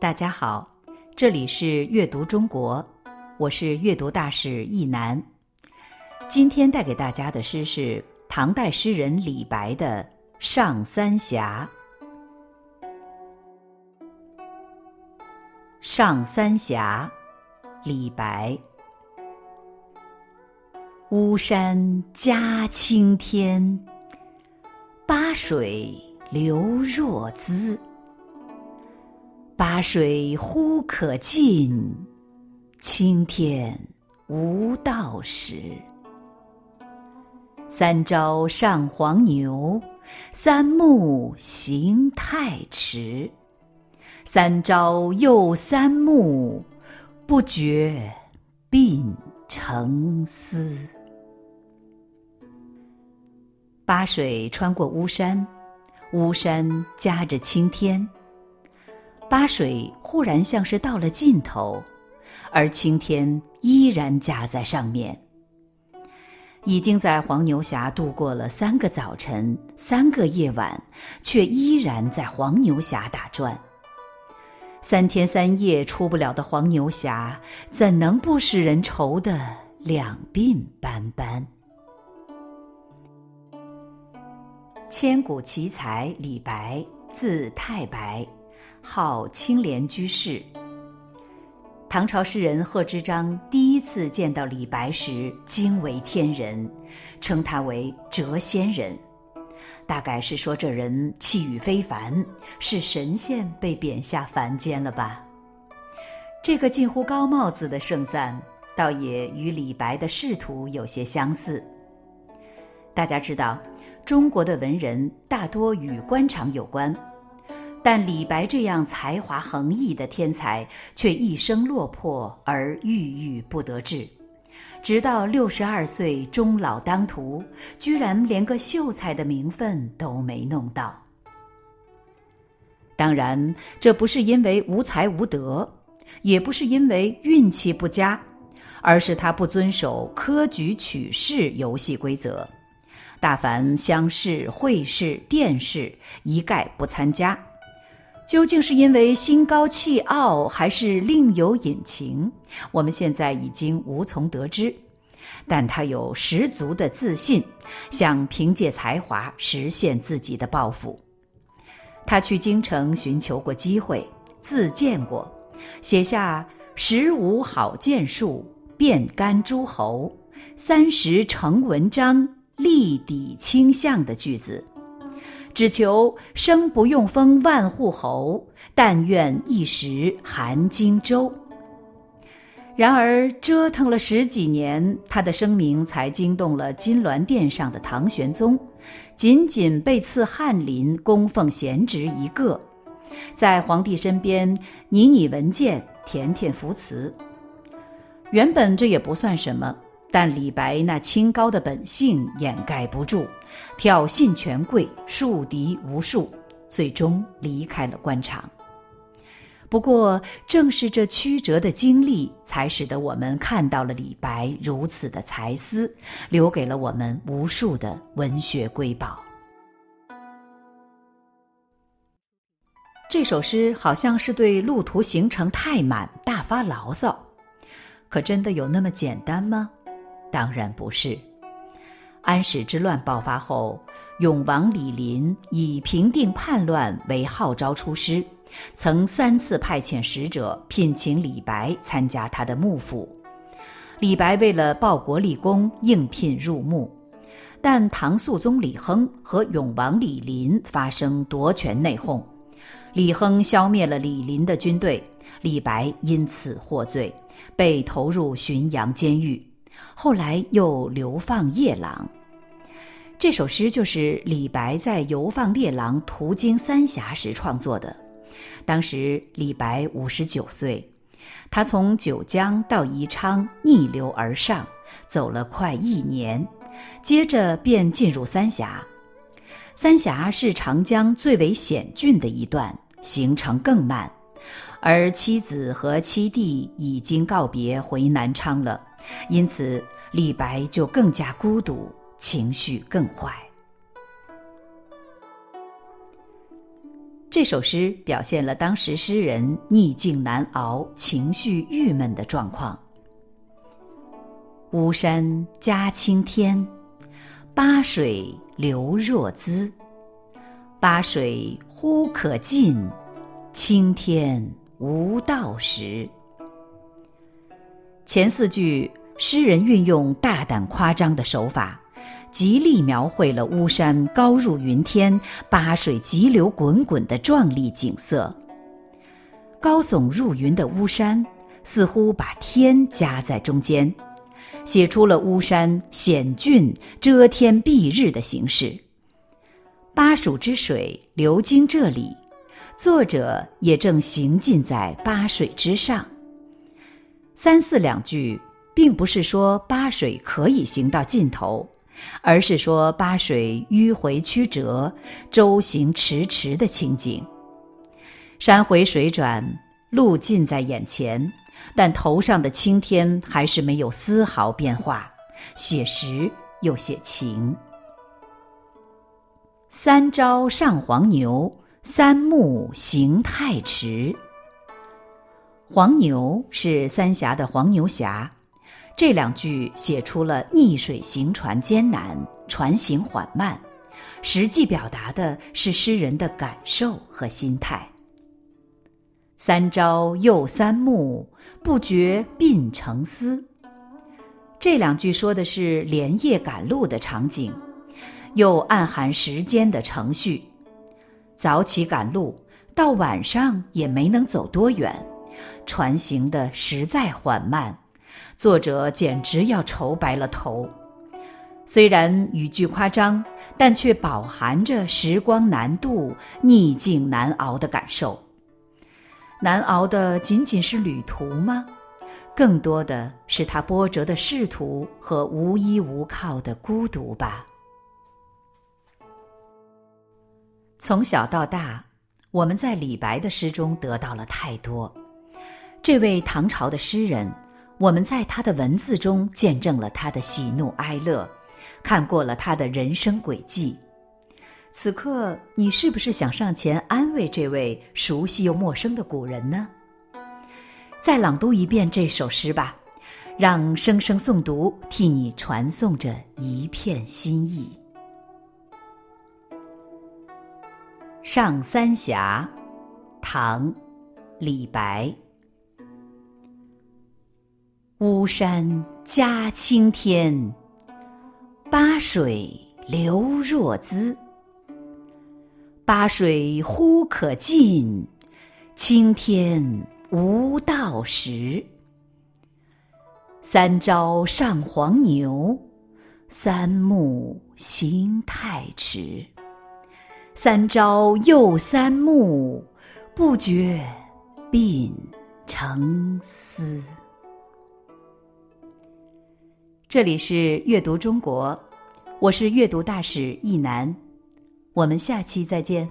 大家好，这里是阅读中国，我是阅读大使易楠。今天带给大家的诗是唐代诗人李白的《上三峡》。《上三峡》，李白。巫山夹青天，巴水流若兹。巴水忽可近，青天无道时。三朝上黄牛，三暮行太迟。三朝又三暮，不觉鬓成丝。巴水穿过巫山，巫山夹着青天。巴水忽然像是到了尽头，而青天依然夹在上面。已经在黄牛峡度过了三个早晨、三个夜晚，却依然在黄牛峡打转。三天三夜出不了的黄牛峡，怎能不使人愁得两鬓斑斑？千古奇才李白，字太白。号青莲居士。唐朝诗人贺知章第一次见到李白时惊为天人，称他为谪仙人，大概是说这人气宇非凡，是神仙被贬下凡间了吧？这个近乎高帽子的盛赞，倒也与李白的仕途有些相似。大家知道，中国的文人大多与官场有关。但李白这样才华横溢的天才，却一生落魄而郁郁不得志，直到六十二岁终老当涂，居然连个秀才的名分都没弄到。当然，这不是因为无才无德，也不是因为运气不佳，而是他不遵守科举取士游戏规则，大凡乡试、会试、殿试，一概不参加。究竟是因为心高气傲，还是另有隐情？我们现在已经无从得知。但他有十足的自信，想凭借才华实现自己的抱负。他去京城寻求过机会，自荐过，写下“十五好剑术，遍干诸侯；三十成文章，立抵倾向”的句子。只求生不用封万户侯，但愿一时含荆州。然而折腾了十几年，他的声名才惊动了金銮殿上的唐玄宗，仅仅被赐翰林，供奉贤侄一个，在皇帝身边拟拟文件，填填符词。原本这也不算什么。但李白那清高的本性掩盖不住，挑衅权贵，树敌无数，最终离开了官场。不过，正是这曲折的经历，才使得我们看到了李白如此的才思，留给了我们无数的文学瑰宝。这首诗好像是对路途行程太满大发牢骚，可真的有那么简单吗？当然不是。安史之乱爆发后，永王李璘以平定叛乱为号召出师，曾三次派遣使者聘请李白参加他的幕府。李白为了报国立功，应聘入幕，但唐肃宗李亨和永王李璘发生夺权内讧，李亨消灭了李璘的军队，李白因此获罪，被投入浔阳监狱。后来又流放夜郎，这首诗就是李白在游放夜郎途经三峡时创作的。当时李白五十九岁，他从九江到宜昌逆流而上，走了快一年，接着便进入三峡。三峡是长江最为险峻的一段，行程更慢。而妻子和妻弟已经告别回南昌了，因此李白就更加孤独，情绪更坏。这首诗表现了当时诗人逆境难熬、情绪郁闷的状况。巫山夹青天，巴水流若兹。巴水忽可尽，青天无道时。前四句，诗人运用大胆夸张的手法。极力描绘了巫山高入云天、八水急流滚滚的壮丽景色。高耸入云的巫山，似乎把天夹在中间，写出了巫山险峻、遮天蔽日的形式。巴蜀之水流经这里，作者也正行进在巴水之上。三四两句，并不是说巴水可以行到尽头。而是说巴水迂回曲折、舟行迟迟的情景。山回水转，路近在眼前，但头上的青天还是没有丝毫变化，写实又写情。三朝上黄牛，三暮行太迟。黄牛是三峡的黄牛峡。这两句写出了逆水行船艰难，船行缓慢，实际表达的是诗人的感受和心态。三朝又三暮，不觉鬓成丝。这两句说的是连夜赶路的场景，又暗含时间的程序。早起赶路，到晚上也没能走多远，船行的实在缓慢。作者简直要愁白了头。虽然语句夸张，但却饱含着时光难渡、逆境难熬的感受。难熬的仅仅是旅途吗？更多的是他波折的仕途和无依无靠的孤独吧。从小到大，我们在李白的诗中得到了太多。这位唐朝的诗人。我们在他的文字中见证了他的喜怒哀乐，看过了他的人生轨迹。此刻，你是不是想上前安慰这位熟悉又陌生的古人呢？再朗读一遍这首诗吧，让声声诵读替你传送着一片心意。《上三峡》，唐，李白。巫山夹青天，巴水流若兹。巴水忽可尽，青天无道时。三朝上黄牛，三暮行太迟。三朝又三暮，不觉鬓成丝。这里是阅读中国，我是阅读大使易楠，我们下期再见。